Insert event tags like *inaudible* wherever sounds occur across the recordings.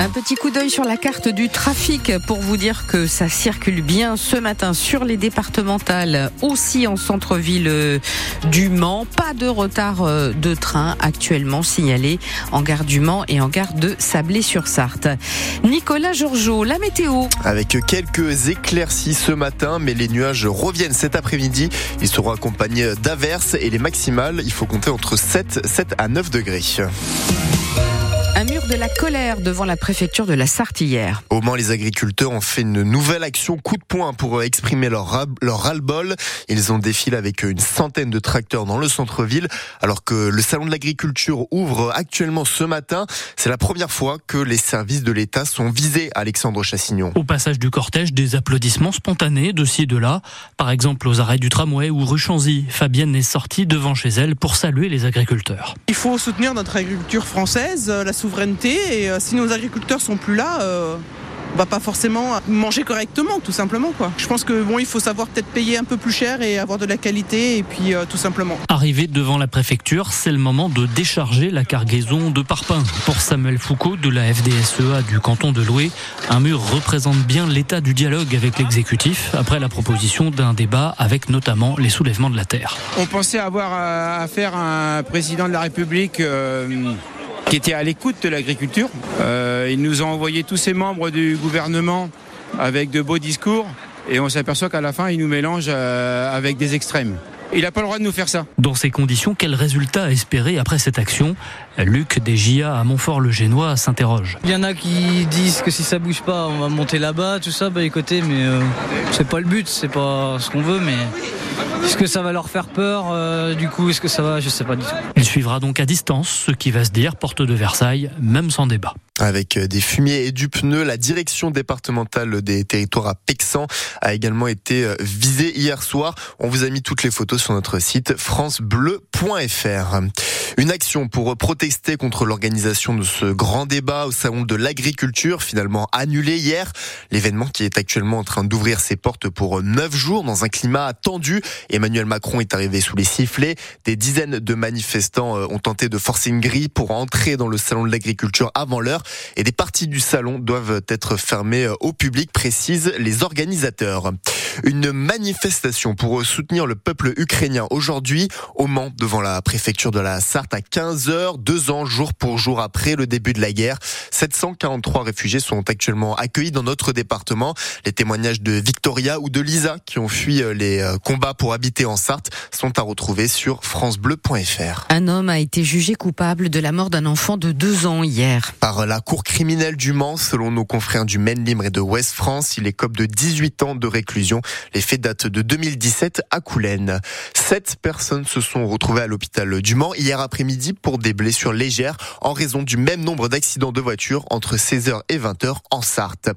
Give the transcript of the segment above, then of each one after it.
Un petit coup d'œil sur la carte du trafic pour vous dire que ça circule bien ce matin sur les départementales, aussi en centre-ville euh, du Mans. Pas de retard euh, de train actuellement signalé en gare du Mans et en gare de Sablé-sur-Sarthe. Nicolas Georgeot, la météo. Avec quelques éclaircies ce matin, mais les nuages reviennent cet après-midi. Ils seront accompagnés d'averses et les maximales, il faut compter entre 7, 7 à 9 degrés. De la colère devant la préfecture de la Sarthe hier. Au Mans, les agriculteurs ont fait une nouvelle action coup de poing pour exprimer leur, leur ras-le-bol. Ils ont défilé avec une centaine de tracteurs dans le centre-ville, alors que le salon de l'agriculture ouvre actuellement ce matin. C'est la première fois que les services de l'État sont visés, Alexandre Chassignon. Au passage du cortège, des applaudissements spontanés de ci de là. Par exemple, aux arrêts du tramway ou rue Chanzy, Fabienne est sortie devant chez elle pour saluer les agriculteurs. Il faut soutenir notre agriculture française, la souveraineté. Et euh, si nos agriculteurs sont plus là, euh, on va pas forcément manger correctement, tout simplement. Quoi. Je pense que bon, il faut savoir peut-être payer un peu plus cher et avoir de la qualité, et puis euh, tout simplement. Arrivé devant la préfecture, c'est le moment de décharger la cargaison de parpaing. Pour Samuel Foucault de la FDSEA du canton de Loué, un mur représente bien l'état du dialogue avec l'exécutif après la proposition d'un débat avec notamment les soulèvements de la terre. On pensait avoir affaire à un président de la République qui était à l'écoute de l'agriculture. Euh, il nous a envoyé tous ses membres du gouvernement avec de beaux discours et on s'aperçoit qu'à la fin, il nous mélange euh, avec des extrêmes. Il n'a pas le droit de nous faire ça. Dans ces conditions, quel résultat espérer après cette action Luc des à Montfort-le-Génois s'interroge. Il y en a qui disent que si ça bouge pas, on va monter là-bas, tout ça, bah écoutez, mais euh, c'est pas le but, c'est pas ce qu'on veut, mais est-ce que ça va leur faire peur euh, Du coup, est-ce que ça va Je sais pas du tout. Il suivra donc à distance ce qui va se dire porte de Versailles, même sans débat. Avec euh, des fumiers et du pneu, la direction départementale des territoires à Pexan a également été euh, visée hier soir. On vous a mis toutes les photos sur notre site francebleu.fr. Une action pour protester contre l'organisation de ce grand débat au salon de l'agriculture, finalement annulé hier. L'événement qui est actuellement en train d'ouvrir ses portes pour neuf jours dans un climat tendu. Emmanuel Macron est arrivé sous les sifflets. Des dizaines de manifestants euh, ont tenté de forcer une grille pour entrer dans le salon de l'agriculture avant l'heure et des parties du salon doivent être fermées euh, au public, précisent les organisateurs. Une manifestation pour soutenir le peuple ukrainien aujourd'hui au Mans devant la préfecture de la Sarthe à 15h, deux ans jour pour jour après le début de la guerre. 743 réfugiés sont actuellement accueillis dans notre département. Les témoignages de Victoria ou de Lisa qui ont fui euh, les euh, combats pour habiter en Sarthe sont à retrouver sur francebleu.fr. Un homme a été jugé coupable de la mort d'un enfant de deux ans hier. Par la cour criminelle du Mans, selon nos confrères du Maine Libre et de Ouest France, il est écope de 18 ans de réclusion. Les faits datent de 2017 à Coulennes. Sept personnes se sont retrouvées à l'hôpital du Mans hier après-midi pour des blessures légères en raison du même nombre d'accidents de voiture entre 16h et 20h en Sarthe.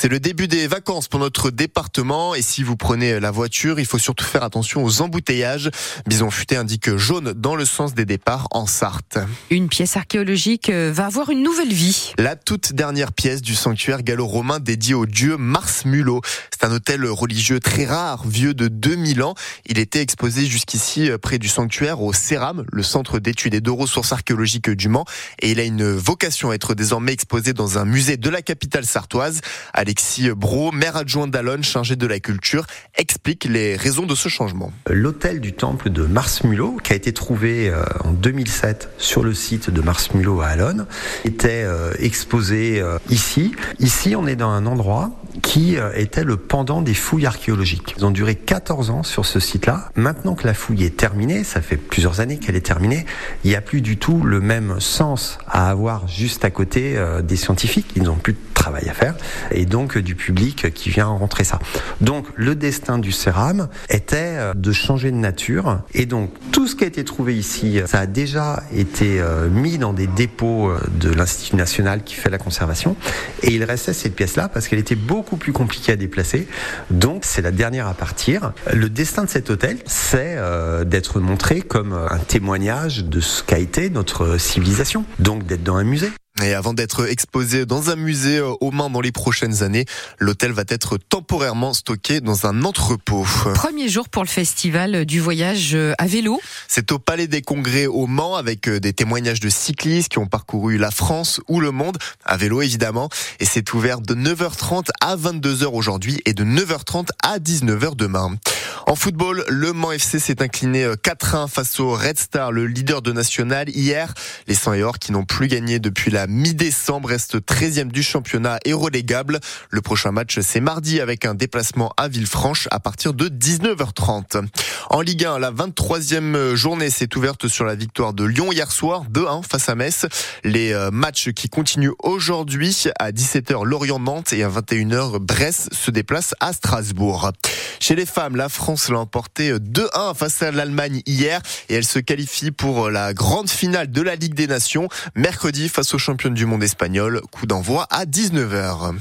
C'est le début des vacances pour notre département et si vous prenez la voiture, il faut surtout faire attention aux embouteillages. Bison Futé indique jaune dans le sens des départs en Sarthe. Une pièce archéologique euh, va avoir une nouvelle vie. La toute dernière pièce du sanctuaire gallo-romain dédié au dieu Mars Mulot. C'est un hôtel religieux très rare, vieux de 2000 ans. Il était exposé jusqu'ici euh, près du sanctuaire au CERAM, le centre d'études et de ressources archéologiques du Mans. Et il a une vocation à être désormais exposé dans un musée de la capitale sartoise. Alexis Bro, maire adjoint d'Alonne, chargé de la culture, explique les raisons de ce changement. L'hôtel du temple de Mars Mulot, qui a été trouvé euh, en 2007 sur le site de Mars Mulot à Alonne, était euh, exposé euh, ici. Ici, on est dans un endroit qui était le pendant des fouilles archéologiques. Ils ont duré 14 ans sur ce site-là. Maintenant que la fouille est terminée, ça fait plusieurs années qu'elle est terminée, il n'y a plus du tout le même sens à avoir juste à côté des scientifiques. Ils n'ont plus de travail à faire et donc du public qui vient rentrer ça. Donc le destin du céram était euh, de changer de nature et donc tout ce qui a été trouvé ici, ça a déjà été euh, mis dans des dépôts euh, de l'Institut national qui fait la conservation et il restait cette pièce-là parce qu'elle était beaucoup plus compliquée à déplacer. Donc c'est la dernière à partir. Le destin de cet hôtel, c'est d'être montré comme un témoignage de ce qu'a été notre civilisation, donc d'être dans un musée. Et avant d'être exposé dans un musée euh, aux mains dans les prochaines années, l'hôtel va être temporairement stocké dans un entrepôt. Premier jour pour le festival du voyage euh, à vélo. C'est au Palais des Congrès au Mans avec euh, des témoignages de cyclistes qui ont parcouru la France ou le monde à vélo évidemment. Et c'est ouvert de 9h30 à 22h aujourd'hui et de 9h30 à 19h demain. En football, le Mans FC s'est incliné 4-1 face au Red Star, le leader de national hier. Les 100 et or qui n'ont plus gagné depuis la mi-décembre restent 13e du championnat et relégable. Le prochain match c'est mardi avec un déplacement à Villefranche à partir de 19h30. En Ligue 1, la 23e journée s'est ouverte sur la victoire de Lyon hier soir 2-1 face à Metz. Les euh, matchs qui continuent aujourd'hui à 17h Lorient-Nantes et à 21h Brest se déplacent à Strasbourg. Chez les femmes, la France l'a emporté 2-1 face à l'Allemagne hier et elle se qualifie pour la grande finale de la Ligue des Nations mercredi face aux championnes du monde espagnol. Coup d'envoi à 19h.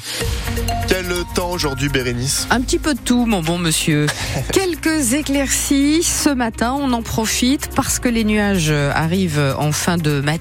Quel temps aujourd'hui, Bérénice? Un petit peu de tout, mon bon monsieur. *laughs* Quelques éclaircies ce matin, on en profite parce que les nuages arrivent en fin de matinée.